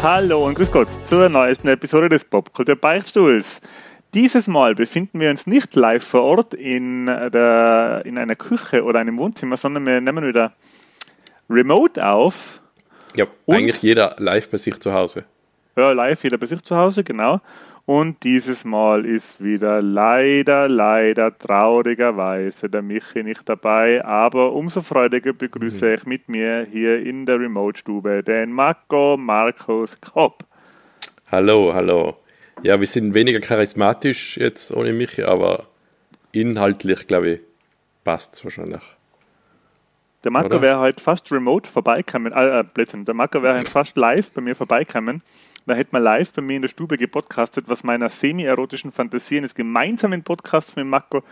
Hallo und grüß Gott zur neuesten Episode des Popkultur Beichtstuhls. Dieses Mal befinden wir uns nicht live vor Ort in, der, in einer Küche oder einem Wohnzimmer, sondern wir nehmen wieder remote auf. Ja, und, eigentlich jeder live bei sich zu Hause. Ja, live, jeder bei sich zu Hause, genau. Und dieses Mal ist wieder leider, leider traurigerweise der Michi nicht dabei. Aber umso freudiger begrüße mhm. ich mit mir hier in der Remote-Stube den Marco Markus Kopp. Hallo, hallo. Ja, wir sind weniger charismatisch jetzt ohne Michi, aber inhaltlich, glaube ich, passt es wahrscheinlich. Der Marco wäre heute fast remote vorbeikommen, äh, äh Blödsinn, der Marco wäre heute fast live bei mir vorbeikommen da hätte man live bei mir in der Stube gepodcastet, was meiner semi-erotischen Fantasie eines gemeinsamen Podcasts mit Marco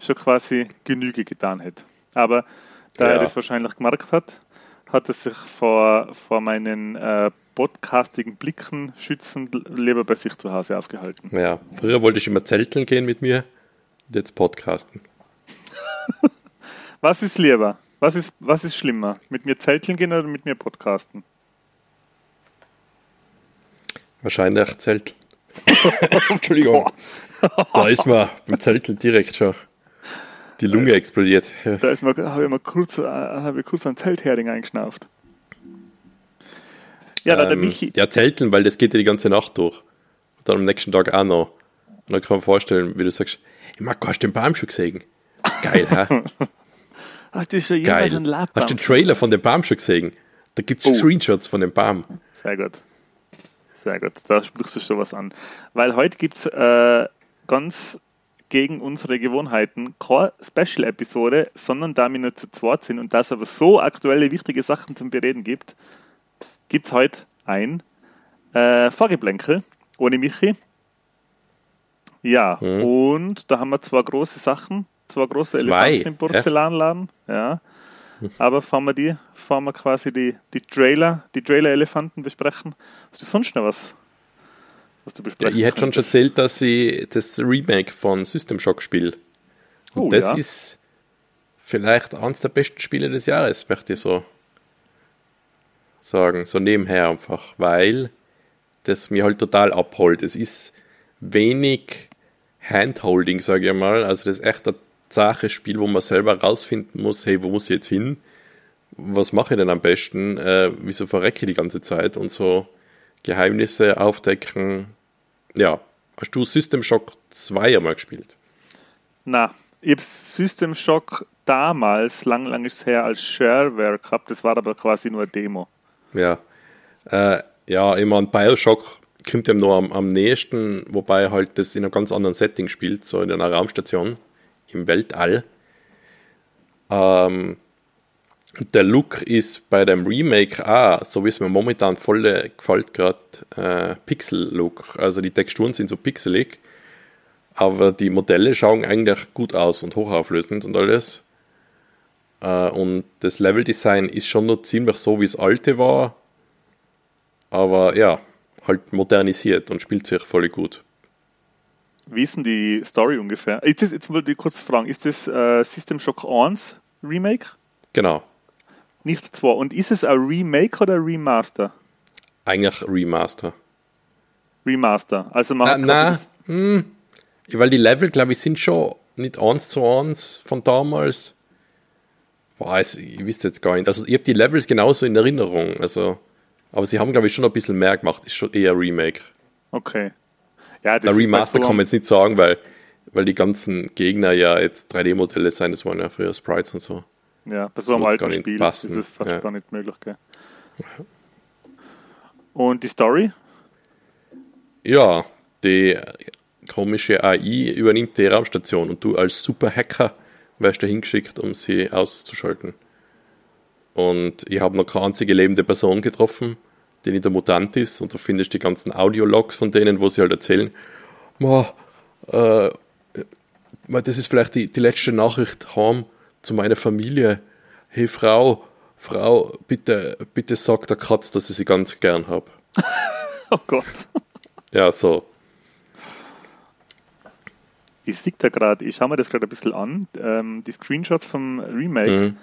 schon quasi Genüge getan hätte. Aber da ja. er das wahrscheinlich gemerkt hat, hat er sich vor, vor meinen äh, podcastigen Blicken schützend lieber bei sich zu Hause aufgehalten. Ja, früher wollte ich immer zelteln gehen mit mir, jetzt podcasten. was ist lieber? Was ist, was ist schlimmer? Mit mir zelteln gehen oder mit mir podcasten? Wahrscheinlich Zelt. Entschuldigung. Da ist mir beim Zeltel direkt schon die Lunge explodiert. Ja. Da ist mir, habe ich mal kurz, äh, habe ich kurz einen Zelthering eingeschnauft. Ja, ähm, der Michi. Ja, Zelteln, weil das geht ja die ganze Nacht durch. Und dann am nächsten Tag auch noch. Und dann kann man vorstellen, wie du sagst, hey Marco, hast du den Baum schon gesehen? Geil, hä? hast du schon jemals einen Labbaum? Hast du den Trailer von dem Baum schon gesehen? Da gibt es oh. Screenshots von dem Baum. Sehr gut. Sehr gut, da sprichst du schon was an. Weil heute gibt es äh, ganz gegen unsere Gewohnheiten keine Special-Episode, sondern da wir nur zu zweit sind und da es aber so aktuelle, wichtige Sachen zum Bereden gibt, gibt es heute ein äh, Vorgeblänkel ohne Michi. Ja, mhm. und da haben wir zwei große Sachen, zwei große zwei. Elefanten im Porzellanladen. Ja. ja. Aber fahren wir die, fahren wir quasi die, die Trailer, die Trailer-Elefanten besprechen. Hast du sonst noch was, was du besprechen ja, Ich hätte schon erzählt, dass ich das Remake von System Shock spiele. Und oh, das ja. ist vielleicht eines der besten Spiele des Jahres, möchte ich so sagen. So nebenher einfach, weil das mir halt total abholt. Es ist wenig Handholding, sage ich mal. Also das ist echt ein Sache Spiel, wo man selber rausfinden muss, hey, wo muss ich jetzt hin? Was mache ich denn am besten? Äh, wieso verrecke ich die ganze Zeit? Und so Geheimnisse aufdecken. Ja, hast du System Shock 2 einmal gespielt? Na, ich habe System Shock damals, lang, lang ist es her, als Shareware gehabt. Das war aber quasi nur eine Demo. Ja, äh, ja, immer ein Bioshock kommt dem nur am, am nächsten, wobei halt das in einem ganz anderen Setting spielt, so in einer Raumstation im Weltall. Ähm, der Look ist bei dem Remake auch, so wie es mir momentan voll gefällt, gerade äh, Pixel-Look. Also die Texturen sind so pixelig, aber die Modelle schauen eigentlich gut aus und hochauflösend und alles. Äh, und das Level-Design ist schon noch ziemlich so, wie es alte war, aber ja, halt modernisiert und spielt sich voll gut. Wie ist denn die Story ungefähr? Ist das, jetzt wollte ich kurz fragen, ist das äh, System Shock 1 Remake? Genau. Nicht 2. Und ist es ein Remake oder ein Remaster? Eigentlich Remaster. Remaster. Also man na, na hm, weil die Level, glaube ich, sind schon nicht eins zu eins von damals. Boah, ich, ich wüsste jetzt gar nicht. Also ich habe die Levels genauso in Erinnerung. Also, aber sie haben, glaube ich, schon ein bisschen mehr gemacht. Ist schon eher Remake. Okay. Ja, das Der Remaster kann man jetzt nicht sagen, weil, weil die ganzen Gegner ja jetzt 3D-Modelle sein, das waren ja früher Sprites und so. Ja, bei so einem alten Spiel passen. ist es fast ja. gar nicht möglich. Gell? Und die Story? Ja, die komische AI übernimmt die Raumstation und du als Super-Hacker wirst da hingeschickt, um sie auszuschalten. Und ich habe noch keine einzige lebende Person getroffen der nicht der Mutant ist und du findest die ganzen Audiologs von denen, wo sie halt erzählen, äh, das ist vielleicht die, die letzte Nachricht heim zu meiner Familie. Hey Frau, Frau, bitte, bitte sag der Katz, dass ich sie ganz gern habe. Oh Gott. Ja, so. Ich sehe da gerade, ich schaue mir das gerade ein bisschen an, ähm, die Screenshots vom Remake. Mhm.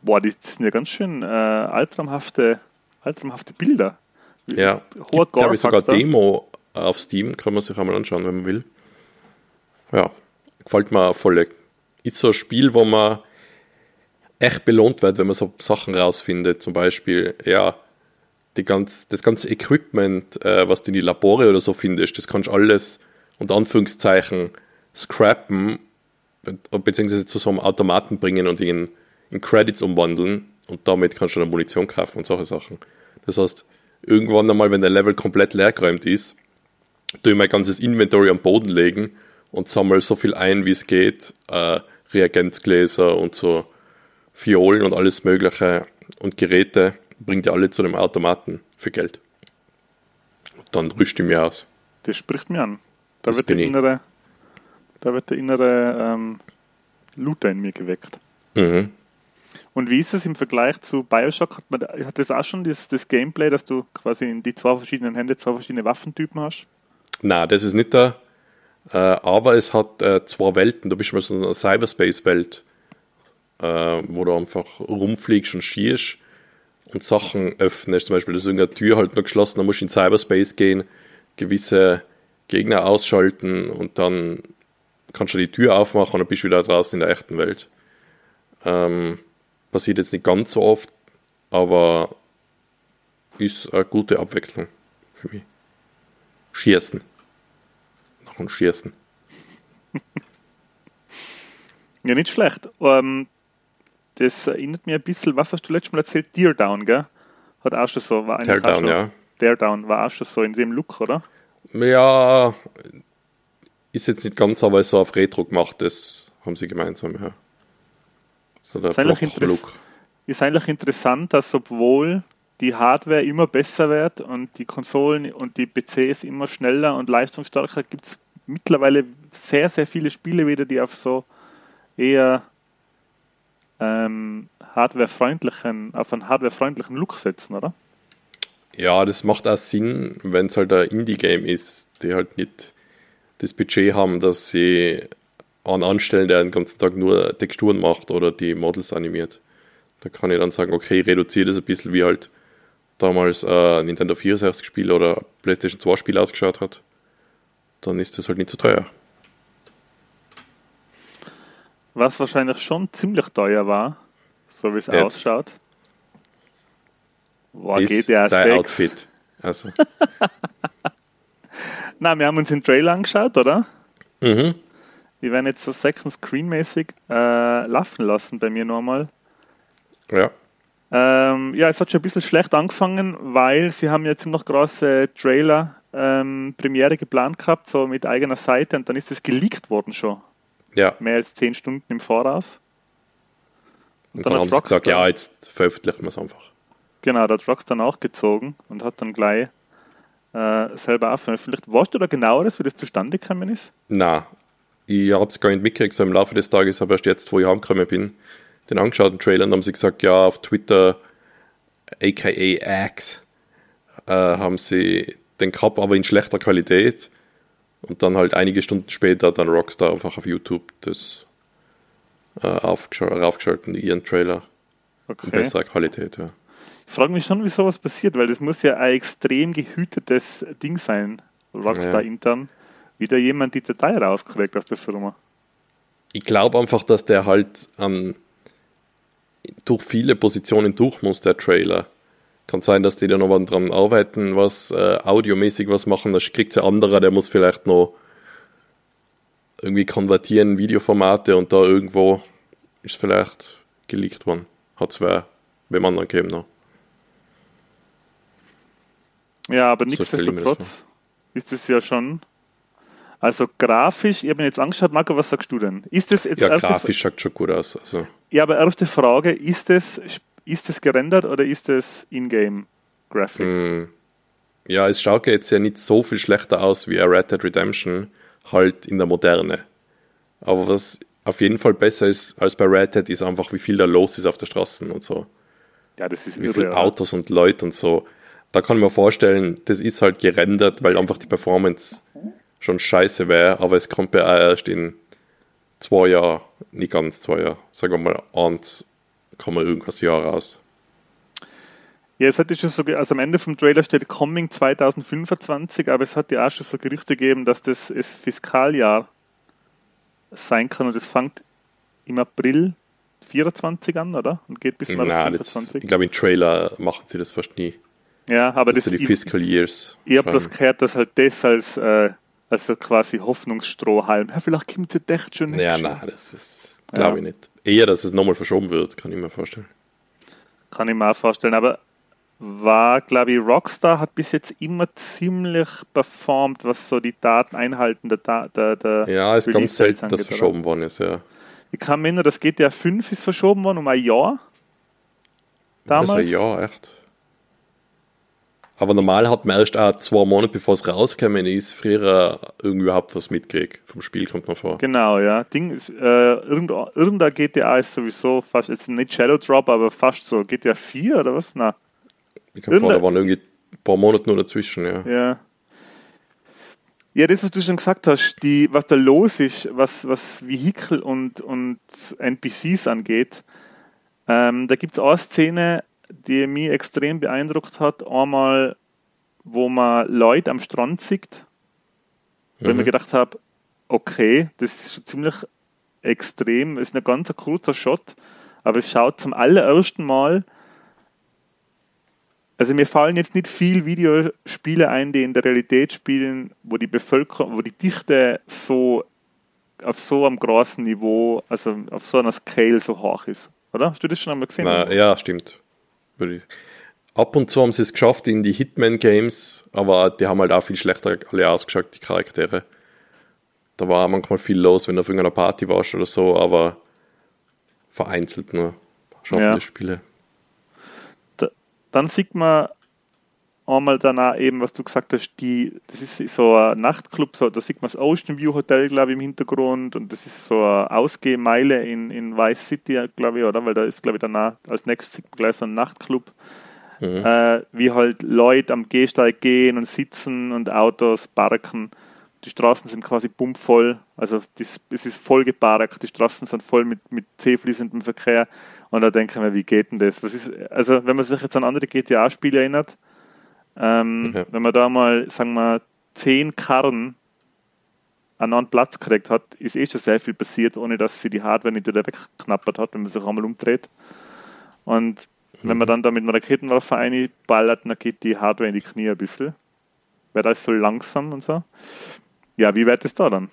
Boah, die, das sind ja ganz schön äh, albtraumhafte, albtraumhafte Bilder. Ja, Hoher gibt, glaube ich, sogar. Demo auf Steam, kann man sich einmal anschauen, wenn man will. Ja, gefällt mir voll. Ist so ein Spiel, wo man echt belohnt wird, wenn man so Sachen rausfindet. Zum Beispiel, ja, die ganz, das ganze Equipment, äh, was du in die Labore oder so findest, das kannst du alles unter Anführungszeichen scrappen, be- beziehungsweise zu so einem Automaten bringen und in, in Credits umwandeln und damit kannst du dann Munition kaufen und solche Sachen. Das heißt, irgendwann einmal, wenn der Level komplett leergeräumt ist, tue ich mein ganzes Inventory am Boden legen und sammle so viel ein, wie es geht, äh, Reagenzgläser und so Fiolen und alles mögliche und Geräte, bringt die alle zu dem Automaten für Geld. Und dann rüste ich mir aus. Das spricht mir an. Da Das wird der innere, da wird der innere ähm, Looter in mir geweckt. Mhm. Und wie ist es im Vergleich zu Bioshock? Hat, man, hat das auch schon das, das Gameplay, dass du quasi in die zwei verschiedenen Hände zwei verschiedene Waffentypen hast? Na, das ist nicht da. Äh, aber es hat äh, zwei Welten. Du bist mal so in einer Cyberspace-Welt, äh, wo du einfach rumfliegst und schießt und Sachen öffnest. Zum Beispiel, ist irgendeine Tür halt noch geschlossen, dann musst du in Cyberspace gehen, gewisse Gegner ausschalten und dann kannst du die Tür aufmachen und dann bist du wieder draußen in der echten Welt. Ähm, passiert jetzt nicht ganz so oft, aber ist eine gute Abwechslung für mich. Schießen. Noch ein Schießen. Ja, nicht schlecht. Ähm, das erinnert mir ein bisschen, was hast du letztes Mal erzählt? Dear Down, gell? Hat auch schon so, war eigentlich auch Teardown, schon, ja. Dare Down war auch schon so in dem Look, oder? Ja, ist jetzt nicht ganz, aber ist so auf Retro gemacht, das haben sie gemeinsam, ja. So Ist eigentlich. Ist eigentlich interessant, dass obwohl die Hardware immer besser wird und die Konsolen und die PCs immer schneller und leistungsstärker, gibt es mittlerweile sehr, sehr viele Spiele wieder, die auf so eher ähm, hardwarefreundlichen, auf einen hardwarefreundlichen Look setzen, oder? Ja, das macht auch Sinn, wenn es halt ein Indie-Game ist, die halt nicht das Budget haben, dass sie einen anstellen, der den ganzen Tag nur Texturen macht oder die Models animiert. Da kann ich dann sagen, okay, reduziere das ein bisschen, wie halt damals ein Nintendo 64 Spiel oder ein PlayStation 2 Spiel ausgeschaut hat. Dann ist das halt nicht so teuer. Was wahrscheinlich schon ziemlich teuer war, so wie es ausschaut. Boah, ist GTA dein 6. Outfit. Also, Na, wir haben uns den Trailer angeschaut, oder? mhm. Die werden jetzt so Second Screen-mäßig äh, laufen lassen bei mir nochmal. ja. Ähm, ja, es hat schon ein bisschen schlecht angefangen, weil sie haben ja ziemlich große Trailer-Premiere geplant gehabt, so mit eigener Seite, und dann ist es geleakt worden schon, Ja, mehr als zehn Stunden im Voraus. und dann dann, hat haben sie gesagt, ja, jetzt veröffentlichen wir es einfach. Genau, da hat Rockstar nachgezogen und hat dann gleich äh, selber auch veröffentlicht. Weißt du da genaueres, wie das zustande gekommen ist? Na, ich habe es gar nicht mitgekriegt, so im Laufe des Tages, aber erst jetzt, wo ich heimgekommen bin, den angeschaut, den Trailer, und haben sie gesagt, ja, auf Twitter, aka X, äh, haben sie den gehabt, aber in schlechter Qualität. Und dann halt einige Stunden später dann Rockstar einfach auf YouTube das äh, aufgesch- raufgeschalten, ihren Trailer in Okay. besserer Qualität, ja. Ich frage mich schon, wie sowas passiert, weil das muss ja ein extrem gehütetes Ding sein, Rockstar Ja. intern. Wie da jemand die Datei rauskriegt aus der Firma. ich glaube einfach, dass der halt ähm, durch viele Positionen durch muss, der Trailer. Kann sein, dass die da noch dran arbeiten, was äh, audiomäßig was machen. Das kriegt ja anderer, der muss vielleicht noch irgendwie konvertieren, Videoformate und da irgendwo ist vielleicht geleakt worden. Hat es wer beim anderen gegeben noch. Ja, aber So nichtsdestotrotz ist es ja schon. Also grafisch, ich habe mir jetzt angeschaut, Marco, was sagst du denn? Ist das jetzt Ja, grafisch schaut schon gut aus. Also, Ja, aber erste Frage, ist es ist es gerendert oder ist es Ingame Graphic? Hm. ja, es schaut jetzt ja nicht so viel schlechter aus wie Red Dead Redemption, halt in der Moderne. Aber was auf jeden Fall besser ist als bei Red Dead, ist einfach, wie viel da los ist auf der Straße und so. Ja, das ist wie viele Autos und Leute und so. Da kann ich mir vorstellen, das ist halt gerendert, weil einfach die Performance schon scheiße wäre, aber es kommt ja auch erst in zwei Jahren, nicht ganz zwei Jahre, sagen wir mal eins, kann man irgendwas Jahr raus. Ja, es hat ja schon so, also am Ende vom Trailer steht Coming 2025, aber es hat ja auch schon so Gerüchte gegeben, dass das das Fiskaljahr sein kann und es fängt im April 24 an, oder? Und geht bis März 24. ich glaube, im Trailer machen sie das fast nie. Ja, aber das, das sind die Fiscal Years. Ich habe bloß gehört, dass halt das als, äh, als so quasi Hoffnungsstrohhalm, ja, vielleicht kommt es ja echt schon nicht. Ja, nein, das ist, glaube ja. ich nicht. Eher, dass es nochmal verschoben wird, kann ich mir vorstellen. Kann ich mir auch vorstellen, aber war, glaube ich, Rockstar hat bis jetzt immer ziemlich performt, was so die Dateneinhalten der, der, der Ja, es ist ganz selten, dass verschoben worden ist, ja. Ich kann mich erinnern, das GTA 5 ist verschoben worden um ein Jahr. Damals. Das ein Jahr, echt. Aber normal hat man erst auch zwei Monate bevor es rausgekommen ist, früher irgendwie überhaupt was mitkriegt. Vom Spiel kommt man vor. Genau, ja. Ding, äh, irgendein GTA ist sowieso fast, jetzt nicht Shadow Drop, aber fast so. GTA 4 oder was? Na. Ich glaube, da waren irgendwie ein paar Monate nur dazwischen, ja. Ja. Ja, das, was du schon gesagt hast, die, was da los ist, was, was Vehikel und, und NPCs angeht, ähm, da gibt es eine Szene, die mich extrem beeindruckt hat. Einmal, wo man Leute am Strand sieht, mhm. weil ich mir gedacht habe, okay, das ist schon ziemlich extrem, es ist ein ganz kurzer Shot, aber es schaut zum allerersten Mal also mir fallen jetzt nicht viel Videospiele ein, die in der Realität spielen, wo die Bevölkerung, wo die Dichte so auf so einem großen Niveau, also auf so einer Scale so hoch ist. Oder? Hast du das schon einmal gesehen? Na, ja, stimmt. Ab und zu haben sie es geschafft in die Hitman-Games, aber die haben halt auch viel schlechter alle ausgeschaut, die Charaktere. Da war manchmal viel los, wenn du auf irgendeiner Party warst oder so, aber vereinzelt nur schaffen ja. die Spiele dann sieht man einmal danach eben, was du gesagt hast, die, das ist so ein Nachtclub, so, da sieht man das Ocean View Hotel, glaube ich, im Hintergrund und das ist so eine Ausgehmeile in, in Vice City, glaube ich, oder? Weil da ist, glaube ich, danach als nächstes sieht man gleich so ein Nachtclub. Mhm. Äh, wie halt Leute am Gehsteig gehen und sitzen und Autos parken. Die Straßen sind quasi bummvoll, also das, es ist voll geparkt, die Straßen sind voll mit, mit zähfließendem Verkehr. Und da denke ich mir, wie geht denn das? Was ist, also wenn man sich jetzt an andere GTA-Spiele erinnert, ähm, okay. wenn man da mal, sagen wir, zehn Karren an einen Platz gekriegt hat, ist eh schon sehr viel passiert, ohne dass sie die Hardware nicht wieder wegknappert hat, wenn man sich einmal umdreht. Und mhm. wenn man mhm. dann da mit einer Raketenwaffe einballert, dann geht die Hardware in die Knie ein bisschen. Wäre das so langsam und so. Ja, wie wird es da dann?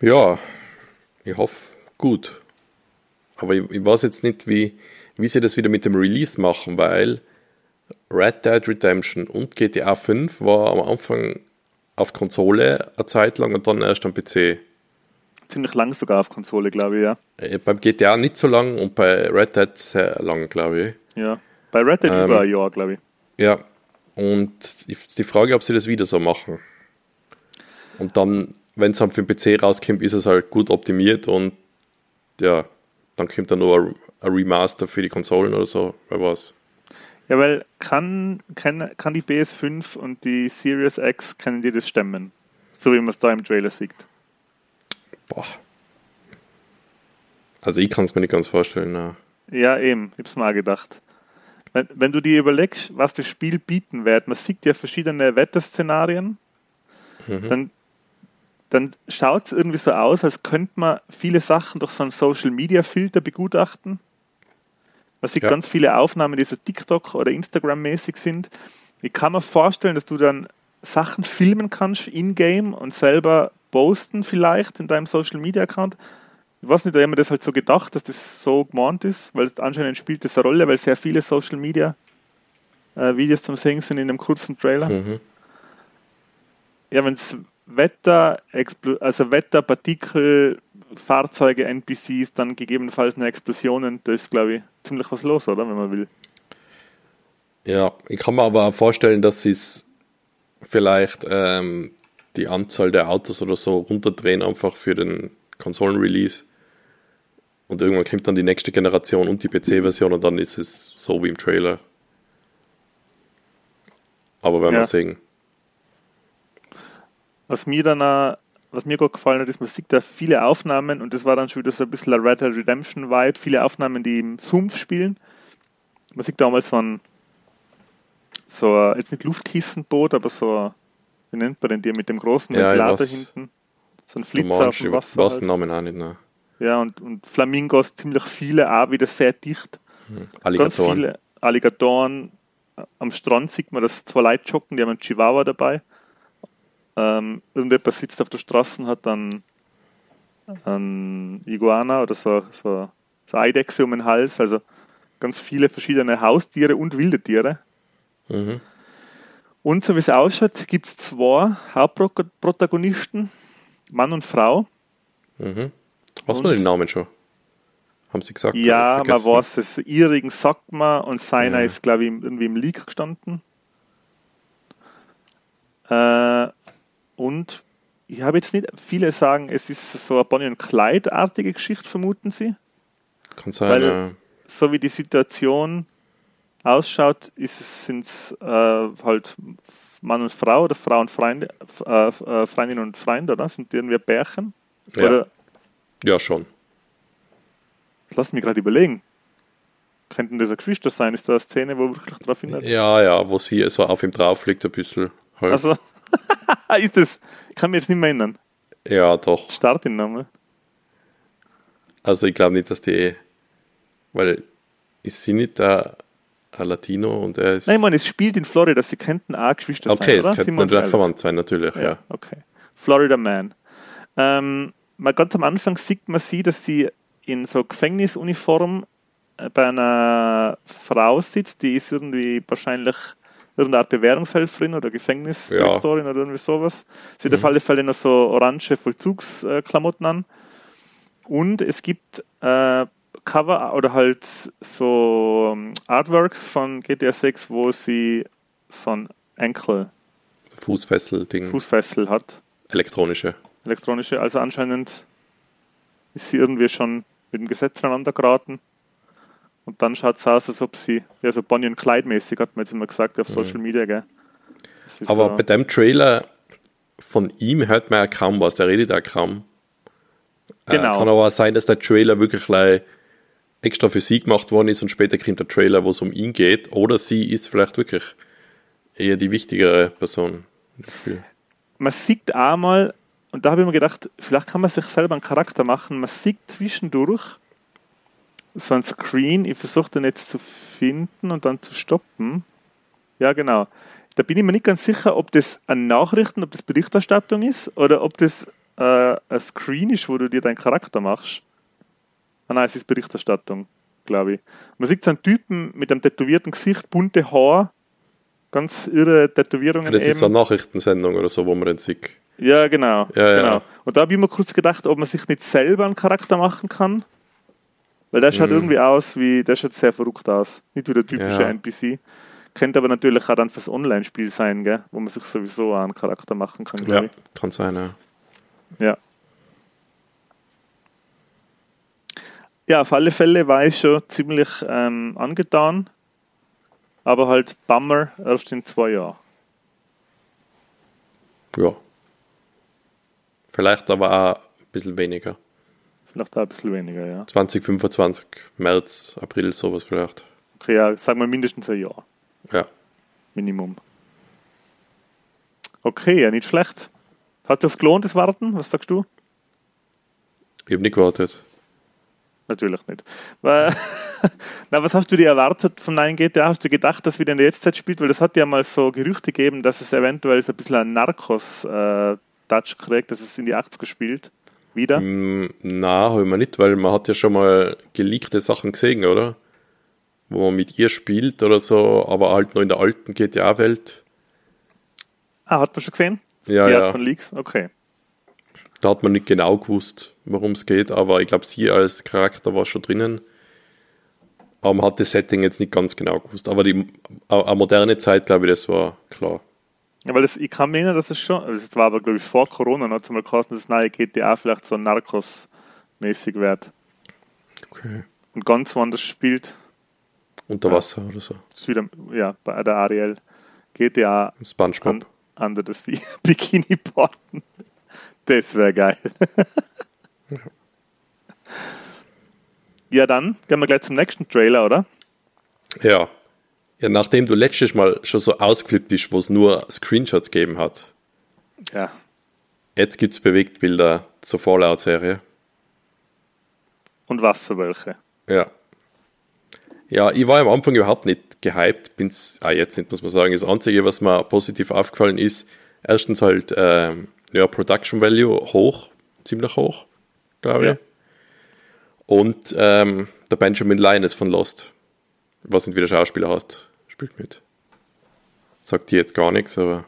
Ja, ich hoffe gut. Aber ich, ich weiß jetzt nicht, wie, wie sie das wieder mit dem Release machen, weil Red Dead Redemption und GTA 5 war am Anfang auf Konsole eine Zeit lang und dann erst am PC. Ziemlich lang sogar auf Konsole, glaube ich, ja. Äh, beim GTA nicht so lang und bei Red Dead sehr lang, glaube ich. Ja, bei Red Dead ähm, über ein Jahr, glaube ich. Ja, und die, die Frage, ob sie das wieder so machen. Und dann, wenn es halt für den PC rauskommt, ist es halt gut optimiert und ja, dann kommt da nur ein Remaster für die Konsolen oder so, wer weiß. Ja, weil kann, kann, kann die PS5 und die Series X, können die das stemmen? So wie man es da im Trailer sieht. Boah. Also ich kann es mir nicht ganz vorstellen. Na. Ja, eben, ich hab's mal gedacht. Wenn, wenn du dir überlegst, was das Spiel bieten wird, man sieht ja verschiedene Wetterszenarien, mhm. dann dann schaut es irgendwie so aus, als könnte man viele Sachen durch so einen Social Media Filter begutachten. Man sieht ja. ganz viele Aufnahmen, die so TikTok oder Instagram mäßig sind. Ich kann mir vorstellen, dass du dann Sachen filmen kannst in-game und selber posten vielleicht in deinem Social Media Account. Ich weiß nicht, da haben wir das halt so gedacht, dass das so gemeint ist, weil anscheinend spielt das eine Rolle, weil sehr viele Social Media äh, Videos zum Sehen sind in einem kurzen Trailer. Mhm. Ja, wenn es Wetter, also Wetter, Partikel, Fahrzeuge, NPCs, dann gegebenenfalls eine Explosion, da ist, glaube ich, ziemlich was los, oder, wenn man will. Ja, ich kann mir aber auch vorstellen, dass sie es vielleicht ähm, die Anzahl der Autos oder so runterdrehen, einfach für den Konsolen-Release. Und irgendwann kommt dann die nächste Generation und die PC-Version und dann ist es so wie im Trailer. Aber werden Ja. wir sehen. Was mir dann auch, was mir gut gefallen hat, ist, man sieht da viele Aufnahmen und das war dann schon wieder so ein bisschen ein Red Dead Redemption Vibe, viele Aufnahmen, die im Sumpf spielen. Man sieht damals so ein, so ein, jetzt nicht Luftkissenboot, aber so ein, wie nennt man den, der mit dem großen Ja, Ventilator hinten. So ein Flitzer auf dem Wasser. Halt. den Namen auch nicht. Ne? Ja, und, und Flamingos, ziemlich viele, auch wieder sehr dicht. Ganz Alligatoren. viele Alligatoren. Am Strand sieht man, dass zwei Leute joggen, die haben einen Chihuahua dabei. Ähm, irgendjemand sitzt auf der Straße und hat dann einen Iguana oder so, so, so eine Eidechse um den Hals. Also ganz viele verschiedene Haustiere und wilde Tiere. Mhm. Und so wie es ausschaut, gibt es zwei Hauptprotagonisten, Mann und Frau. Mhm. Was man den Namen schon? Haben sie gesagt? Ja, Oder man weiß es. Ihrigen sagt man und seiner Ja. ist, glaube ich, irgendwie im Leak gestanden. Äh, und ich habe jetzt nicht, viele sagen, es ist so eine Bonnie und Clyde-artige Geschichte, vermuten sie. Kann sein. weil- ja. So wie die Situation ausschaut, sind es äh, halt Mann und Frau oder Frau und Freunde, äh, äh, Freundin und Freund, oder? Sind die irgendwie ein Pärchen? Ja. Oder ja, schon. lass mich gerade überlegen. Könnten das ein Geschwister sein? Ist da eine Szene, wo wirklich drauf hindert? Ja, ja, wo sie so auf ihm drauf liegt, ein bisschen. Halt. Also, ist das? Ich kann mich jetzt nicht mehr erinnern. ja, doch. Start ihn nochmal. Also ich glaube nicht, dass die. Weil ist sie nicht der ein Latino und er ist. Nein, meine, es spielt in Florida, sie könnten auch Geschwister okay, sein, es oder? könnte Sind wir uns natürlich verwandt sein, natürlich, ja. Ja, okay. Florida Man. Ähm, mal ganz am Anfang sieht man sie, dass sie in so Gefängnisuniform äh, bei einer Frau sitzt, die ist irgendwie wahrscheinlich irgendeine Art Bewährungshelferin oder Gefängnisdirektorin oder irgendwie sowas. Sie hat auf alle Fälle noch so orange Vollzugsklamotten an. Und es gibt äh, Cover oder halt so ähm, Artworks von GTA 6, wo sie so ein Enkel Fußfessel-Ding, Fußfessel hat, elektronische. elektronische. Also anscheinend ist sie irgendwie schon mit dem Gesetz aneinander geraten. Und dann schaut es aus, als ob sie, ja, so Bonnie und Clyde mäßig, hat man jetzt immer gesagt auf Social Media, gell? Aber so, bei dem Trailer von ihm hört man ja kaum was, er redet ja kaum. Genau. Äh, kann aber auch sein, dass der Trailer wirklich gleich extra für sie gemacht worden ist und später kommt der Trailer, wo es um ihn geht. Oder sie ist vielleicht wirklich eher die wichtigere Person. man sieht einmal, und da habe ich mir gedacht, vielleicht kann man sich selber einen Charakter machen, man sieht zwischendurch so ein Screen, ich versuche den jetzt zu finden und dann zu stoppen. Ja, genau. Da bin ich mir nicht ganz sicher, ob das ein Nachrichten, ob das Berichterstattung ist oder ob das äh, ein Screen ist, wo du dir deinen Charakter machst. Ah nein, es ist Berichterstattung, glaube ich. Man sieht so einen Typen mit einem tätowierten Gesicht, bunte Haar, ganz irre Tätowierungen Das eben. ist so eine Nachrichtensendung oder so, wo man den sieht. Ja, genau. Ja, genau. ja. Und da habe ich mir kurz gedacht, ob man sich nicht selber einen Charakter machen kann. Weil der schaut Mhm. irgendwie aus wie, der schaut sehr verrückt aus. Nicht wie der typische Ja. NPC. Könnte aber natürlich auch dann fürs Online-Spiel sein, gell? wo man sich sowieso auch einen Charakter machen kann, Ja, kann sein, ja. ich. Ja. Ja, auf alle Fälle war ich schon ziemlich ähm, angetan. Aber halt Bummer erst in zwei Jahren. Ja. Vielleicht aber auch ein bisschen weniger. Vielleicht ein bisschen weniger, ja. 2025, März, April, sowas vielleicht. Okay, ja, sagen wir mindestens ein Jahr. Ja. Minimum. Okay, ja, nicht schlecht. Hat das gelohnt, das Warten? Was sagst du? Ich habe nicht gewartet. Natürlich nicht. Weil, Na, was hast du dir erwartet vom neuen GTA? Hast du gedacht, dass wieder in der Jetztzeit spielt? Weil das hat ja mal so Gerüchte gegeben, dass es eventuell so ein bisschen ein Narcos-Touch kriegt, dass es in die 80er spielt. Wieder? Mm, na, habe ich mir nicht, weil man hat ja schon mal geleakte Sachen gesehen, oder? Wo man mit ihr spielt oder so, aber halt nur in der alten GTA-Welt. Ah, hat man schon gesehen? Ja, die ja. Art von Leaks? Okay. Da hat man nicht genau gewusst, worum es geht, aber ich glaube, sie als Charakter war schon drinnen. Aber man hat das Setting jetzt nicht ganz genau gewusst. Aber die a moderne Zeit, glaube ich, das war klar. Ja, weil das, ich kann mir erinnern, dass es schon, also das war aber glaube ich vor Corona, noch zumal kosten, dass das neue GTA vielleicht so Narcos-mäßig wird. Okay. und ganz woanders spielt. Unter Wasser oder so. Das ist wieder, ja, bei der Ariel. GTA Spongebob. un, Under the Sea. Bikini Bottom. Das wäre geil. ja, dann gehen wir gleich zum nächsten Trailer, oder? Ja. Ja, nachdem du letztes Mal schon so ausgeflippt bist, wo es nur Screenshots gegeben hat, Ja. jetzt gibt es Bewegtbilder zur Fallout-Serie. Und was für welche? Ja. Ja, ich war am Anfang überhaupt nicht gehypt, bin's ah, jetzt nicht, muss man sagen. Das Einzige, was mir positiv aufgefallen ist, erstens halt, ähm, ja, Production Value hoch, ziemlich hoch, glaube Ja. ich. Und ähm, der Benjamin Linus von Lost, was nicht wie der Schauspieler heißt, spielt mit. Sagt dir jetzt gar nichts, aber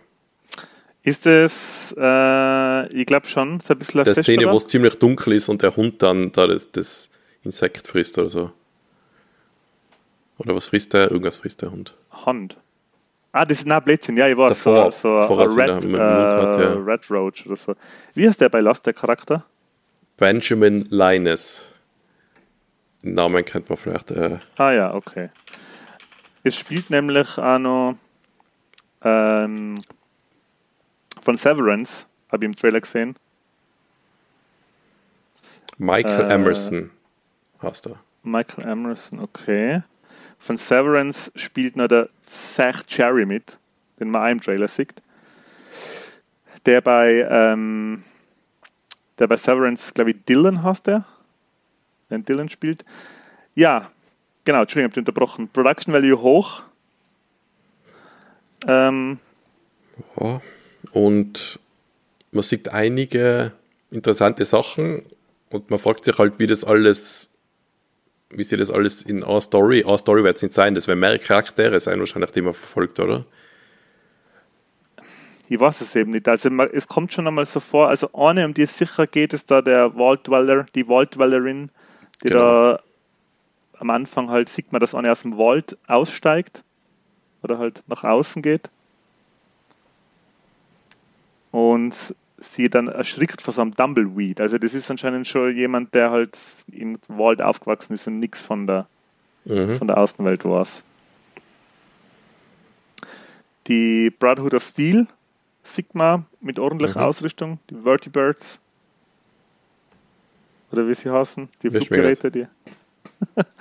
Ist es, äh, ich glaube schon, so ein bisschen der Szene, wo es ziemlich dunkel ist und der Hund dann da das, das Insekt frisst oder so. Oder was frisst der? Irgendwas frisst der Hund. Hand. Ah, das ist ein Blödsinn, ja, ich weiß, Davor, so, so Red, hat, äh, ja. Red Roach oder so. Wie heißt der bei Lost, der Charakter? Benjamin Linus. Den Namen kennt man vielleicht. Äh, Ah ja, okay. Es spielt nämlich auch noch ähm, von Severance, habe ich im Trailer gesehen. Michael Äh, Emerson heißt er. Michael Emerson, okay. Von Severance spielt noch der Zach Cherry mit, den man auch im Trailer sieht. Der bei, ähm, der bei Severance, glaube ich, Dylan heißt der. Den Dylan spielt. Ja, genau, Entschuldigung, ich habe unterbrochen. Production Value hoch. Ähm, Ja. Und man sieht einige interessante Sachen und man fragt sich halt, wie das alles, wie sie das alles in einer Story, eine Story wird es nicht sein, das werden mehrere Charaktere sein, wahrscheinlich, die man verfolgt, oder? Ich weiß es eben nicht. Also es kommt schon einmal so vor, also eine, um die es sicher geht, ist da der Walddweller, die Walddwellerin, die Genau. da am Anfang halt sieht man, dass eine aus dem Wald aussteigt oder halt nach außen geht und sie dann erschrickt vor so einem Dumbleweed. Also das ist anscheinend schon jemand, der halt im Wald aufgewachsen ist und nichts von der Mhm. von der Außenwelt weiß. Die Brotherhood of Steel, Sigma mit ordentlicher Mhm. Ausrüstung, die Vertibirds. Oder wie sie heißen, die Fluggeräte, die.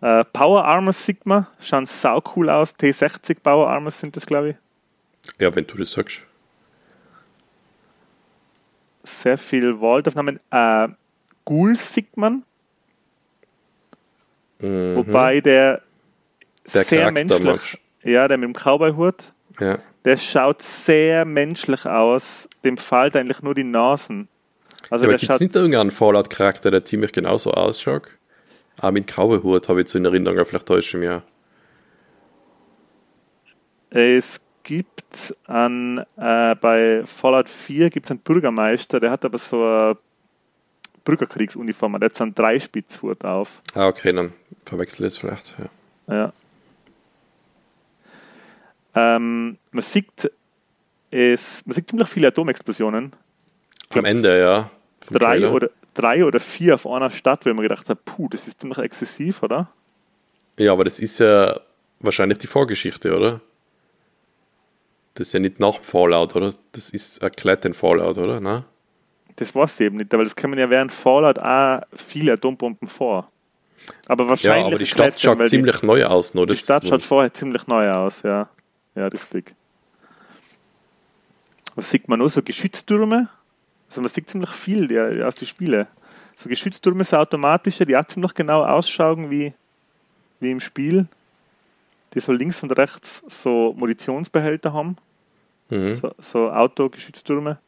äh, Power Armors Sigma, schauen sau cool aus. T60 Power Armors sind das, glaube ich. Ja, wenn du das sagst. Sehr viel Waldaufnahmen. Äh, Ghoul Sigma, Mhm. wobei der, Der sehr Charakter menschlich, magst. ja, der mit dem Cowboy-Hut, Ja. Der schaut sehr menschlich aus. Dem fällt eigentlich nur die Nasen. Also ja, aber gibt es nicht irgendeinen Fallout-Charakter, der ziemlich genauso ausschaut? Ah, mit Cowboy-Hut habe ich so in Erinnerung, vielleicht täusche ich mich auch. Es gibt an, äh, bei Fallout 4 gibt es einen Bürgermeister, der hat aber so eine Bürgerkriegsuniform, der hat so einen Dreispitzhut auf. Ah, okay, dann verwechsel ich es vielleicht. Ja. Ja. Ähm, man sieht es, man sieht ziemlich viele Atomexplosionen. Am Ende, ja. Drei Trailer. oder, drei oder vier auf einer Stadt, weil man gedacht hat, puh, das ist ziemlich exzessiv, oder? Ja, aber das ist ja wahrscheinlich die Vorgeschichte, oder? Das ist ja nicht nach dem Fallout, oder? Das ist erklärt den Fallout, oder? Na? Das weiß ich eben nicht, weil das kommen ja während Fallout auch viele Atombomben vor. Aber Ja, wahrscheinlich. aber die Stadt es schaut weil ziemlich neu aus, noch. Die, die Stadt schaut vorher ziemlich neu aus, ja. Ja, richtig. Was sieht man noch? So Geschütztürme? Also man sieht ziemlich viel die, aus den Spielen. So Geschütztürme, so automatische, die auch ziemlich genau ausschauen wie, wie im Spiel. Die so links und rechts so Munitionsbehälter haben. Mhm. So, so Autogeschütztürme.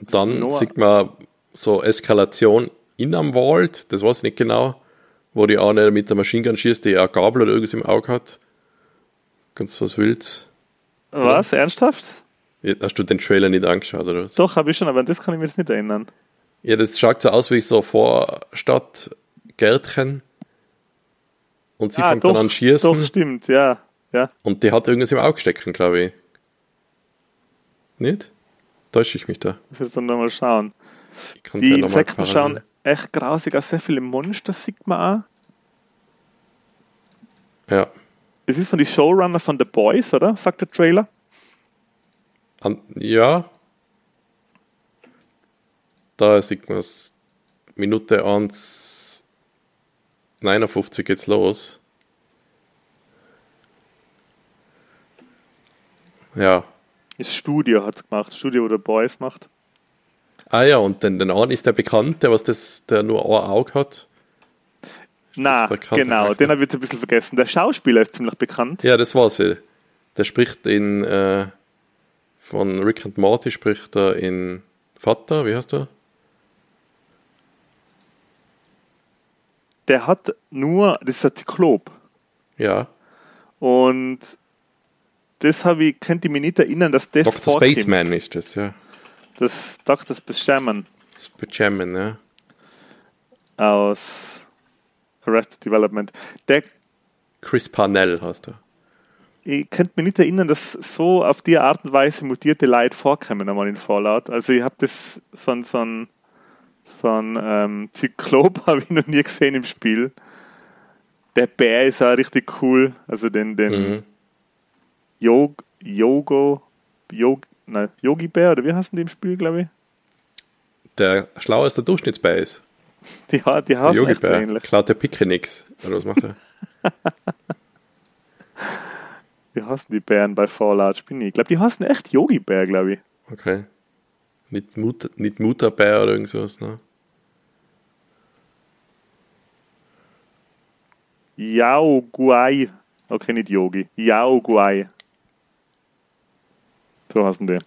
Und dann sieht man so Eskalation in am Wald, das weiß ich nicht genau, wo die eine mit der Machine Gun schießt, die ein Gabel oder irgendwas im Auge hat. Ganz was wild. Was? Ernsthaft? Hast du den Trailer nicht angeschaut, oder was? Doch, habe ich schon, aber an das kann ich mir jetzt nicht erinnern. Ja, das schaut so aus wie so Vorstadt Gärtchen. Und sie fängt dann an schießen Ah, Doch, stimmt, ja. ja. und die hat irgendwas im Auge stecken, glaube ich. Nicht? Täusche ich mich da? Muss jetzt dann nochmal schauen. Ich Die ja noch Insekten schauen echt grausig aus. Sehr viele Monster sieht man auch. Ja. Es ist von den Showrunner von The Boys, oder? Sagt der Trailer. An, ja. Da sieht man es. Minute 1, 59 geht's los. Ja. Das Studio hat es gemacht. Studio, wo The Boys macht. Ah ja, und den, den einen ist der Bekannte, was das, der nur ein Auge hat. Na, genau, den habe ich jetzt ein bisschen vergessen. Der Schauspieler ist ziemlich bekannt. Ja, das war sie. Der spricht in äh, von Rick and Morty spricht er in Vater, wie heißt er? Der hat nur, das ist ein Zyklop. Ja. Und das habe ich, könnte ich mich nicht erinnern, dass das Dr. vorkommt. Spaceman ist das, ja. Das Dr. Spaceman Spaceman, ja. aus Arrested Development. Der, Chris Parnell heißt er. Ich könnte mich nicht erinnern, dass so auf die Art und Weise mutierte Leute vorkommen einmal in Fallout. Also ich habe das so ein, so ein, so ein ähm, Zyklop habe ich noch nie gesehen im Spiel. Der Bär ist auch richtig cool. Also den, den Mhm. Yog, Yogo, Yog, nein, Yogi Bär oder wie heißt denn die im Spiel, glaube ich? Der der Durchschnittsbär ist. Die, die Der so Yogi-Bär. ähnlich. Klaut der Picke nix. Oder was macht er? Wie heißen die Bären bei Fallout? Ich bin nie. Ich glaube, die heißen echt Yogi Bär, glaube ich. Okay. Nicht, Mut, nicht Mutterbär oder irgend sowas, ne? Yao Guai. Okay, nicht Yogi. Yao Guai. So heißen die.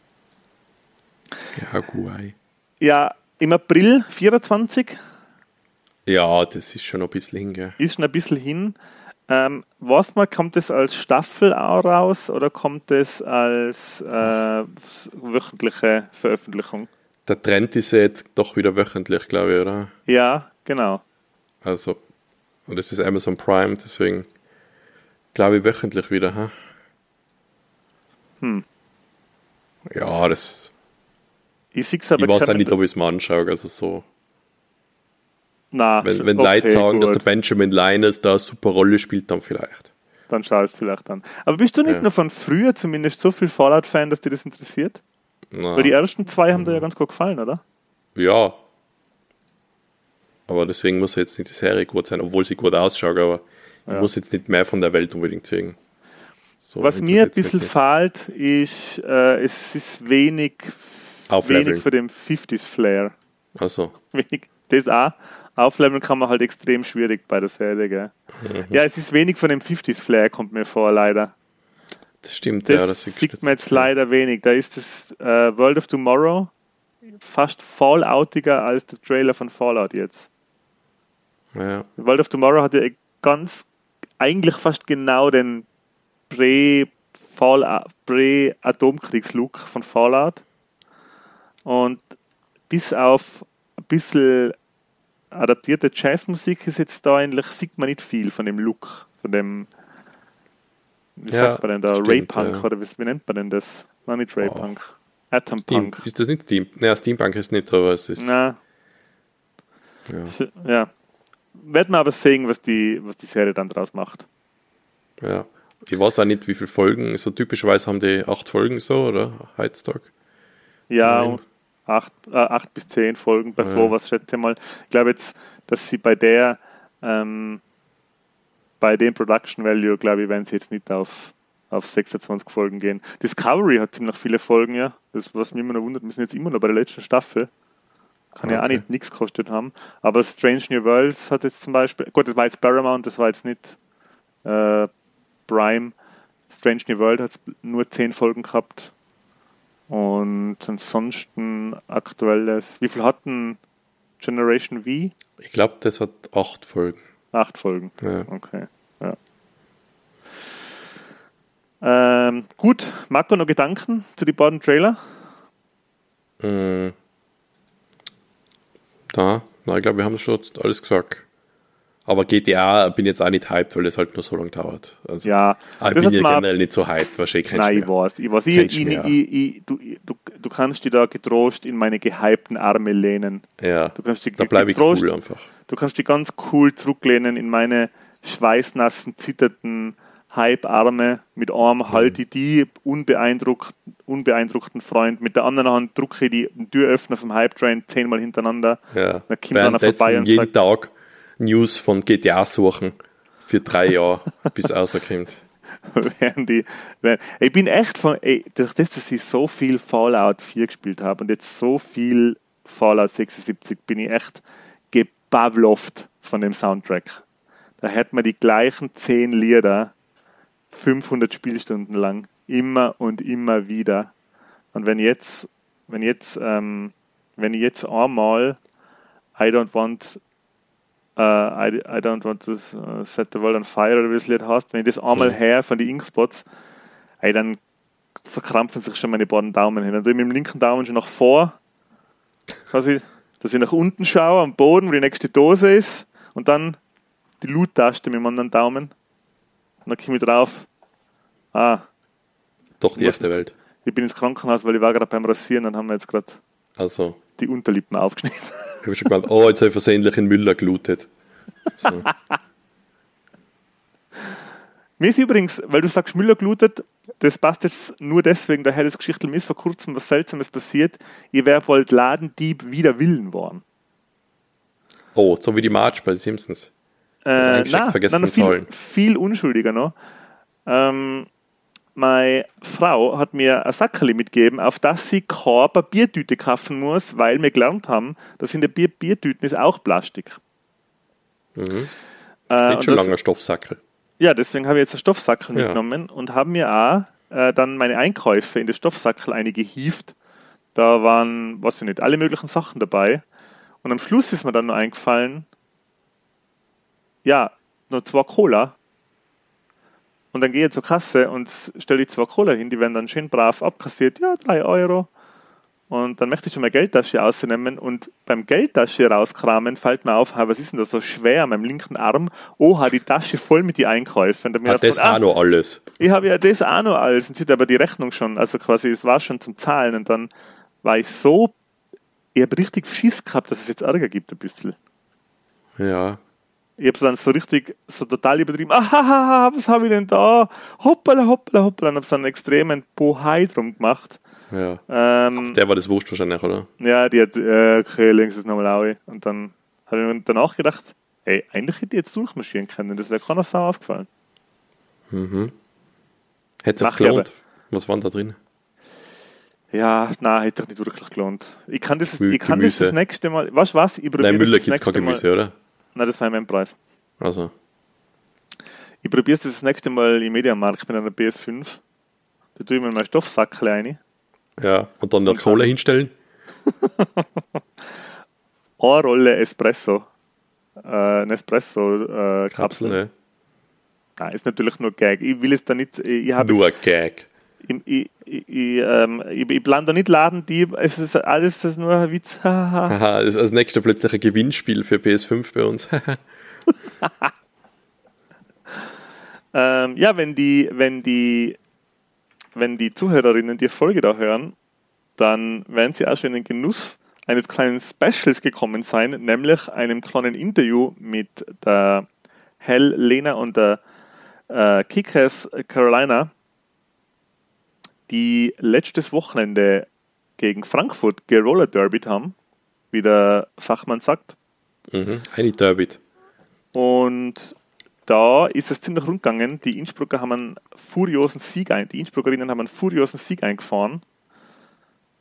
Ja, Guai. Ja, im April 24 Ja, das ist schon ein bisschen hin, gell? ist schon ein bisschen hin. Ähm, was mal, kommt es als Staffel auch raus oder kommt es als äh, wöchentliche Veröffentlichung? Der Trend ist ja jetzt doch wieder wöchentlich, glaube ich, oder? Ja, genau. Also, und das ist Amazon Prime, deswegen glaube ich wöchentlich wieder, ha? Hm. Ja, das. Ich sehe es aber ich weiß auch nicht, ob ich es mir anschaue, also so. Na, Wenn, wenn okay, Leute sagen, dass gut. der Benjamin Linus da eine super Rolle spielt, dann vielleicht. Dann schau es vielleicht an. Aber bist du nicht Ja. nur von früher zumindest so viel Fallout-Fan, dass dir das interessiert? Na, Weil die ersten zwei haben dir ja Mhm. ganz gut gefallen, oder? ja. Aber deswegen muss jetzt nicht die Serie gut sein, obwohl sie gut ausschaut, aber ich Ja. muss jetzt nicht mehr von der Welt unbedingt sehen. So Was mir ein bisschen fehlt, ist, äh, es ist wenig, Aufleveln. wenig für den 50s-Flair. Also, Wenig, das auch. Aufleveln kann man halt extrem schwierig bei der Serie, gell? Mhm. Ja, es ist wenig von dem 50s-Flair, kommt mir vor, leider. das stimmt, Das, ja. Das sieht man jetzt leider wenig. Da ist das äh, World of Tomorrow fast Falloutiger als der Trailer von Fallout jetzt. Ja, World of Tomorrow hat ja ganz, eigentlich fast genau den Prä-Fall- Prä-Atomkriegs-Look von Fallout. Und bis auf ein bisschen adaptierte Jazzmusik ist jetzt da eigentlich, sieht man nicht viel von dem Look, von dem, wie Ja, sagt man denn da, stimmt, Ray-Punk ja. oder wie, wie nennt man denn das? Nein, nicht Ray-Punk. Steam, Atom-Punk. ist das nicht Steam? Naja, Steampunk ist nicht, aber es ist. Na, Ja, ja. Werden wir aber sehen, was die, was die Serie dann draus macht. ja. Ich weiß auch nicht, wie viele Folgen. So typischerweise haben die acht Folgen so, oder? Heiztag. Ja, Nein. Acht, äh, acht bis zehn Folgen bei Ja. sowas, schätze mal. Ich glaube jetzt, dass sie bei der, ähm, bei dem Production Value, glaube ich, werden sie jetzt nicht auf, auf 26 Folgen gehen. Discovery hat ziemlich viele Folgen, ja. Das, was mich immer noch wundert, wir sind jetzt immer noch bei der letzten Staffel. Kann ja auch Okay. nicht nichts gekostet haben. Aber Strange New Worlds hat jetzt zum Beispiel, gut, das war jetzt Paramount, das war jetzt nicht äh, Prime. Strange New World hat nur zehn Folgen gehabt. Und ansonsten aktuelles, wie viel hatten Generation V? Ich glaube, das hat acht Folgen. Acht Folgen. Ja. Okay. Ja. Ähm, gut, Marco, noch Gedanken zu den beiden Trailer? Mm. Da, na, ich glaube, wir haben schon alles gesagt. Aber GTA bin jetzt auch nicht hyped, weil es halt nur so lange dauert. Also, Ja, das ich bin hat's ja generell nicht so hyped, wahrscheinlich kennst Nein, ich weiß. Ich weiß. Ich, ich, ich, du, du, du kannst dich da getrost in meine gehypten Arme lehnen. Ja, Du kannst dich da bleibe ich cool einfach. Du kannst dich ganz cool zurücklehnen in meine schweißnassen, zitternden Hype-Arme. Mit Mhm. einem halte ich die unbeeindruckt, unbeeindruckten Freund. Mit der anderen Hand drücke ich die Türöffner vom Hype-Train zehnmal hintereinander. Ja. Dann kommt einer vorbei und jeden sagt, Tag News von GTA suchen für drei Jahre, bis es rauskommt. die, während, ich bin echt von, ey, durch das, dass ich so viel Fallout 4 gespielt habe und jetzt so viel Fallout 76, bin ich echt gebavlovt von dem Soundtrack. Da hört man die gleichen zehn Lieder 500 Spielstunden lang, immer und immer wieder. Und wenn jetzt, wenn jetzt, ähm, wenn ich jetzt einmal I don't want I, I don't want to uh, set the world on fire oder wie das Lied heißt, wenn ich das einmal Mhm. her von den Inkspots, ey, dann verkrampfen sich schon meine beiden Daumen hin. Dann tue ich mit dem linken Daumen schon nach vor, quasi, dass ich nach unten schaue, am Boden, wo die nächste Dose ist, und dann die Loot-Taste mit dem anderen Daumen. Und dann komme ich drauf, ah, Doch die erste Welt. ich bin ins Krankenhaus, weil ich war gerade beim Rasieren, dann haben wir jetzt gerade Also, die Unterlippen aufgeschnitten. Ich habe schon gemeint, oh, jetzt habe ich versehentlich in Müller gelootet. So. Mir ist übrigens, weil du sagst, Müller gelootet, das passt jetzt nur deswegen, daher das Geschichte mir ist vor kurzem was Seltsames passiert. Ihr wäre wohl Ladendieb wieder Willen worden. Oh, so wie die March bei Simpsons. Äh, nein, vergessen zu viel, zahlen. viel unschuldiger noch. Ähm, meine Frau hat mir ein Sackerli mitgegeben, auf das sie keine Papiertüte kaufen muss, weil wir gelernt haben, dass in der Bier Biertüten ist auch Plastik. Mhm. Äh, Steht schon das- langer Stoffsackel. Ja, deswegen habe ich jetzt einen Stoffsackel Ja. mitgenommen und habe mir auch äh, dann meine Einkäufe in den Stoffsackel eingehieft. Da waren, weiß ich nicht, alle möglichen Sachen dabei. Und am Schluss ist mir dann nur eingefallen, ja, nur zwei Cola. Und dann gehe ich zur Kasse und stelle die zwei Cola hin, die werden dann schön brav abkassiert, ja, drei Euro. Und dann möchte ich schon mal Geldtasche ausnehmen und beim Geldtasche rauskramen fällt mir auf, was ist denn da so schwer an meinem linken Arm? Oha, die Tasche voll mit den Einkäufen. Hat das gedacht, auch noch alles. ich habe ja das auch noch alles und sieht aber die Rechnung schon, also quasi es war schon zum Zahlen und dann war ich so, ich habe richtig Schiss gehabt, dass es jetzt Ärger gibt ein bisschen. Ja. Ich habe es dann so richtig, so total übertrieben, ah, was habe ich denn da? Hoppala, hoppala, hoppala und habe so einen extremen Bohai drum gemacht. ja. Ähm, Der war das Wurscht wahrscheinlich, oder? ja, die hat, äh, okay, links ist nochmal au. Und dann habe ich mir danach gedacht, ey, eigentlich hätte ich jetzt durchmarschieren können, das wäre keiner Sau aufgefallen. Hätte es ich gelohnt? Was waren da drin? Ja, nein, hätte sich nicht wirklich gelohnt. Ich kann das, Gemü- ich kann das, Gemüse. das nächste Mal. Weißt du was? Ich probiere Nein, Müller das, gibt es kein nächste Mal. Gemüse, oder? Nein, das war mein Preis. Also, Ich probiere es das nächste Mal im Mediamarkt mit einer PS5. Da tue ich mir mein Stoffsackel rein. ja. Und dann Cola dann- hinstellen? Eine Rolle Espresso. Äh, Nespresso-Kapsel. Kapsel, ne? Nein, ist natürlich nur Gag. Ich will es da nicht. Ich, Nur ein Gag. Ich, ich, ich, ähm, ich, ich plan da nicht Ladendieb. Es ist alles das ist nur ein Witz. Haha, das ist als nächster plötzlich ein Gewinnspiel für PS5 bei uns. Ähm, ja, wenn die, wenn die, wenn die Zuhörerinnen die Folge da hören, dann werden sie auch schon in den Genuss eines kleinen Specials gekommen sein, nämlich einem kleinen Interview mit der Hell Lena und der äh, Kickers Carolina, die letztes Wochenende gegen Frankfurt geroller derbyt haben, wie der Fachmann sagt. mhm. Eine Derbit. Und da ist es ziemlich rund gegangen. Die Innsbrucker haben einen furiosen Sieg ein, die Innsbruckerinnen haben einen furiosen Sieg eingefahren.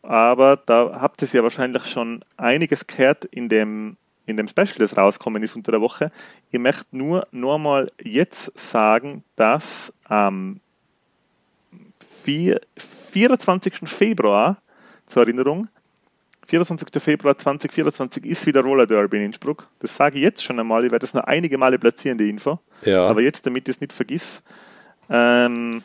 Aber da habt ihr ja wahrscheinlich schon einiges gehört in dem, in dem Special, das rauskommen ist unter der Woche. Ich möchte nur nochmal jetzt sagen, dass am vier- 24. Februar, zur Erinnerung, 24. Februar 2024 ist wieder Roller Derby in Innsbruck. Das sage ich jetzt schon einmal. Ich werde das noch einige Male platzieren, die Info. Ja. Aber jetzt, damit ich es nicht vergiss, ähm,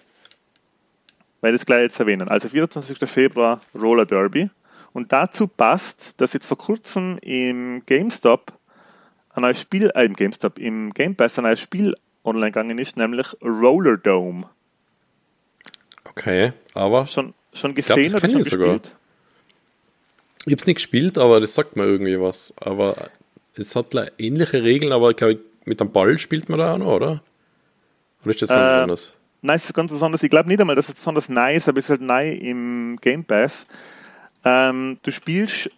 werde ich es gleich jetzt erwähnen. Also 24. Februar Roller Derby. Und dazu passt, dass jetzt vor kurzem im GameStop ein neues Spiel, äh, im GameStop, im Game Pass ein neues Spiel online gegangen ist, nämlich Roller Dome. Okay, aber Schon, schon Ich glaub, gesehen das oder schon ich sogar. gespielt? ich habe es nicht gespielt, aber das sagt mir irgendwie was. Aber es hat ähnliche Regeln, aber ich glaube, mit dem Ball spielt man da auch noch, oder? Oder ist das ganz Äh, anders? Nein, es ist ganz besonders. Ich glaube nicht einmal, dass es besonders neu ist, aber es ist halt neu im Game Pass. Ähm, du spielst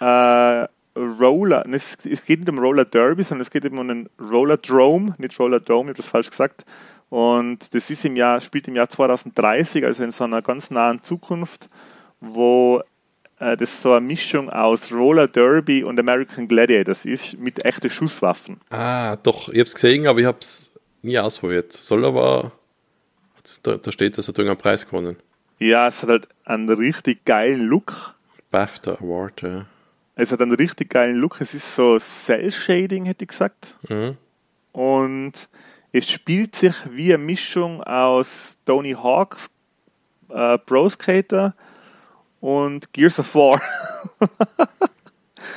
äh, Roller, es, es geht nicht um Roller Derby, sondern es geht eben um einen Roller Drome, nicht Roller Dome, ich habe das falsch gesagt. Und das ist im Jahr, spielt im Jahr 2030, also in so einer ganz nahen Zukunft, wo äh, das so eine Mischung aus Roller Derby und American Gladiators ist, mit echten Schusswaffen. Ah, doch, ich habe es gesehen, aber ich habe es nie ausprobiert. Soll aber, da, da steht, dass er irgendeinen Preis gewonnen. Ja, es hat halt einen richtig geilen Look. BAFTA Award, ja. Es hat einen richtig geilen Look. Es ist so Cell-Shading, hätte ich gesagt. Mhm. Und es spielt sich wie eine Mischung aus Tony Hawks, äh, Pro Skater und Gears of War.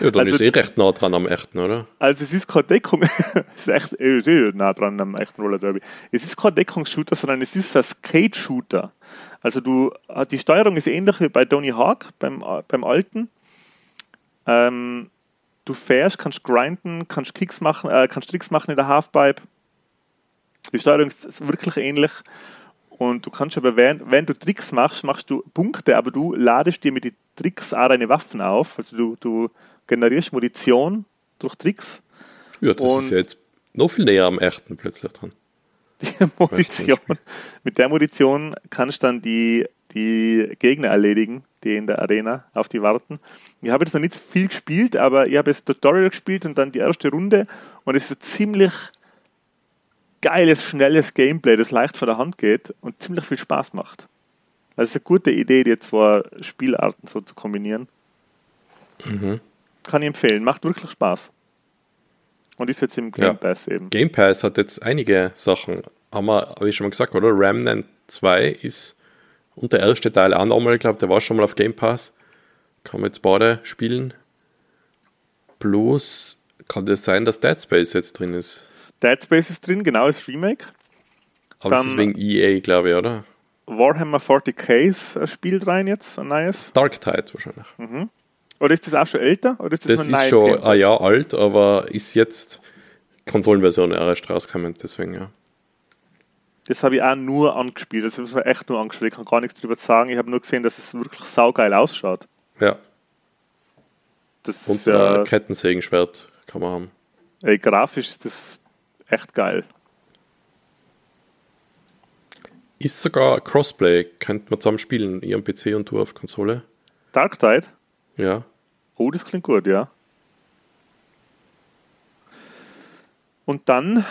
Ja, dann Also- ist eh recht nah dran am echten, oder? Also es ist keine Deckung, es ist echt es ist eh nah dran am echten Roller Derby. Es ist kein Deckungsshooter, sondern es ist ein Skate-Shooter. Also du, äh, die Steuerung ist ähnlich wie bei Tony Hawk, beim, äh, beim alten. Ähm, du fährst, kannst grinden, kannst Kicks machen, äh, kannst Tricks machen in der Halfpipe. Die Steuerung ist wirklich ähnlich. Und du kannst aber, während, wenn du Tricks machst, machst du Punkte, aber du ladest dir mit den Tricks auch deine Waffen auf. Also du, du generierst Munition durch Tricks. Ja, das Und- ist ja jetzt noch viel näher am echten plötzlich dran. Die Munition. Mit der Munition kannst du dann die, die Gegner erledigen, die in der Arena auf die warten. Ich habe jetzt noch nicht viel gespielt, aber ich habe jetzt Tutorial gespielt und dann die erste Runde und es ist ziemlich geiles, schnelles Gameplay, das leicht von der Hand geht und ziemlich viel Spaß macht. Also eine gute Idee, die zwei Spielarten so zu kombinieren. Kann ich empfehlen, macht wirklich Spaß. Und ist jetzt im Game Ja. Pass eben. Game Pass hat jetzt einige Sachen, haben wir, habe ich schon mal gesagt, oder? Remnant 2 ist und der erste Teil auch nochmal, ich glaube, der war schon mal auf Game Pass. Kann man jetzt beide spielen. Bloß kann das sein, dass Dead Space jetzt drin ist. Dead Space ist drin, genau, ist Remake. Aber das ist Dann- wegen EA, glaube ich, oder? Warhammer 40k spielt rein jetzt, ein neues. Dark Tide wahrscheinlich. Oder ist das auch schon älter? Oder ist das, Das ist schon ein? Jahr alt, aber ist jetzt Konsolenversion erst rausgekommen, deswegen ja. Das habe ich auch nur angespielt. Das habe ich echt nur angespielt. Ich kann gar nichts drüber sagen. Ich habe nur gesehen, dass es wirklich saugeil ausschaut. Ja, Das und ist äh, Kettensägenschwert kann man haben. ey, grafisch ist das echt geil. Ist sogar Crossplay, könnte man zusammen spielen, ihr am PC und du auf Konsole. Dark Tide? Ja. Oh, das klingt gut, ja. Und dann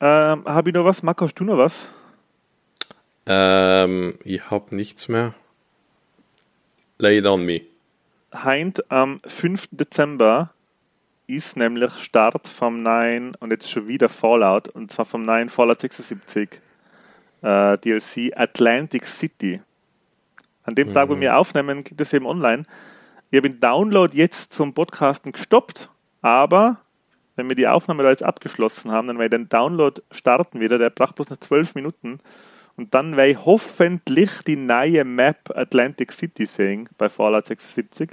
ähm, habe ich noch was. Marco, hast du noch was? Ähm, ich habe nichts mehr. Lay it on me. Heint am 5. Dezember ist nämlich Start vom neuen, und jetzt schon wieder Fallout, und zwar vom neuen Fallout 76 äh, DLC Atlantic City. An dem Tag, wo wir aufnehmen, geht es eben online. Ich habe den Download jetzt zum Podcasten gestoppt, aber wenn wir die Aufnahme da jetzt abgeschlossen haben, dann werde ich den Download starten wieder. Der braucht bloß noch 12 Minuten. Und dann werde ich hoffentlich die neue Map Atlantic City sehen bei Fallout 76.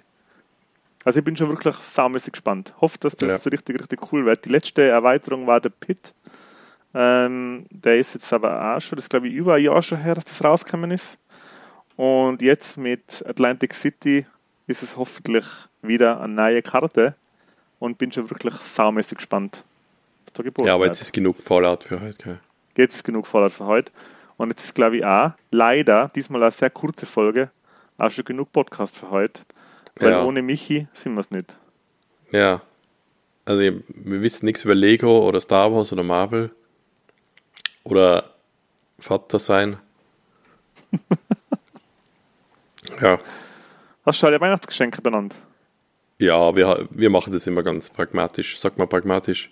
Also ich bin schon wirklich saumäßig gespannt. Hoffe, dass das richtig, richtig cool wird. Die letzte Erweiterung war der Pit. Ähm, der ist jetzt aber auch schon, das ist glaube ich über ein Jahr schon her, dass das rausgekommen ist. Und jetzt mit Atlantic City ist es hoffentlich wieder eine neue Karte und bin schon wirklich saumäßig gespannt. Ja, aber jetzt ist genug Fallout für heute. Gell? Jetzt ist genug Fallout für heute. Und jetzt ist, glaube ich, auch leider diesmal eine sehr kurze Folge, auch schon genug Podcast für heute. Weil Ja. ohne Michi sind wir es nicht. Ja. Also wir wissen nichts über Lego oder Star Wars oder Marvel. Oder Vater sein. ja. Hast du alle Weihnachtsgeschenke benannt? Ja, wir, wir machen das immer ganz pragmatisch. Sag mal pragmatisch.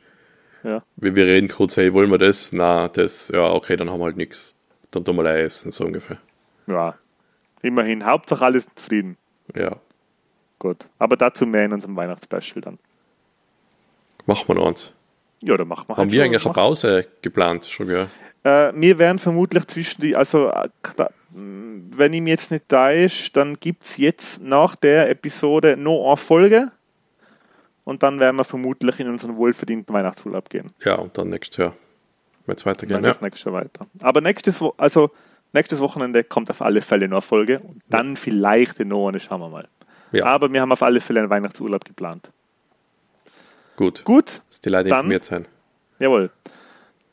Ja. Wir, wir reden kurz, hey, wollen wir das? Na, das, ja, okay, dann haben wir halt nichts. Dann tun wir Ei essen, so ungefähr. Ja. Immerhin. Hauptsache alles zufrieden. Ja, Gut. Aber dazu mehr in unserem Weihnachtsspecial dann. Machen wir noch eins. Ja, dann machen wir Haben halt wir schon- eigentlich eine Pause geplant? Schon, gell? Äh, wir werden vermutlich zwischen die, also äh, wenn ihm jetzt nicht da ist, dann gibt es jetzt nach der Episode noch eine Folge und dann werden wir vermutlich in unseren wohlverdienten Weihnachtsurlaub gehen. Ja, und dann nächstes Jahr. Wenn es weitergeht. Dann Ja. das nächste weiter. Aber nächstes, also nächstes Wochenende kommt auf alle Fälle noch eine Folge und dann vielleicht noch eine, schauen wir mal. Ja, Aber wir haben auf alle Fälle einen Weihnachtsurlaub geplant. gut. Gut, Dass die Leute Dann- informiert sein. Jawohl.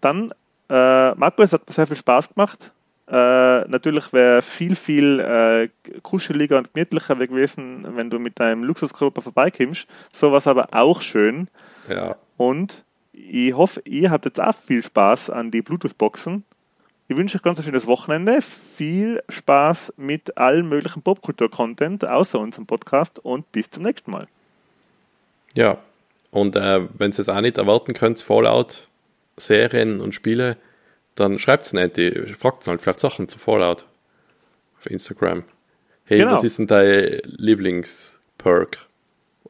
Dann, äh, Marco, es hat mir sehr viel Spaß gemacht. Äh, natürlich wäre viel, viel äh, kuscheliger und gemütlicher gewesen, wenn du mit deinem Luxuskörper vorbeikommst. Sowas aber auch schön. Ja, Und ich hoffe, ihr habt jetzt auch viel Spaß an die Bluetooth-Boxen. Ich wünsche euch ganz ein schönes Wochenende. Viel Spaß mit allen möglichen Popkultur-Content außer unserem Podcast und bis zum nächsten Mal. ja. Und äh, wenn ihr es auch nicht erwarten könnt, Fallout, Serien und Spiele, dann schreibt es nicht. Fragt halt vielleicht Sachen zu Fallout auf Instagram. Hey, Genau. was ist denn dein Lieblingsperk?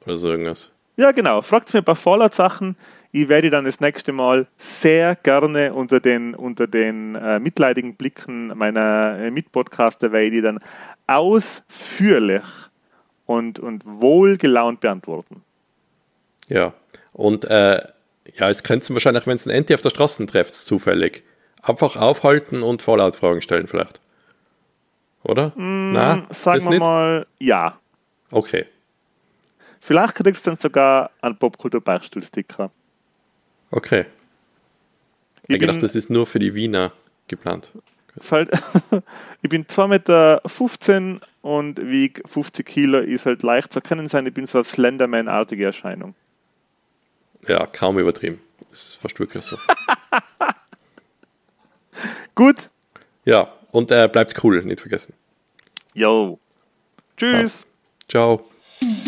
Oder so irgendwas. Ja, genau. Fragt mir ein paar Fallout-Sachen. Ich werde dann das nächste Mal sehr gerne unter den, unter den äh, mitleidigen Blicken meiner äh, Mitpodcaster werde ich dann ausführlich und, und wohlgelaunt beantworten. Ja. Und äh, ja, es könnt ihr wahrscheinlich, wenn es ein Enti auf der Straße trefft, zufällig, einfach aufhalten und Fallout-Fragen stellen vielleicht. Oder? Na, Hm, Sagen wir nicht? mal, ja. Okay. Vielleicht kriegst du dann sogar einen Popkultur-Beichtstuhl-Sticker. Okay. Ich, Ich gedacht, das ist nur für die Wiener geplant. Ich bin 2,15 Meter und wiege 50 Kilo, ist halt leicht zu erkennen sein. Ich bin so eine Slenderman-artige Erscheinung. Ja, kaum übertrieben. Das ist fast wirklich so. Gut, ja, und äh, bleibt's cool, nicht vergessen. yo. Tschüss. Ciao. Thank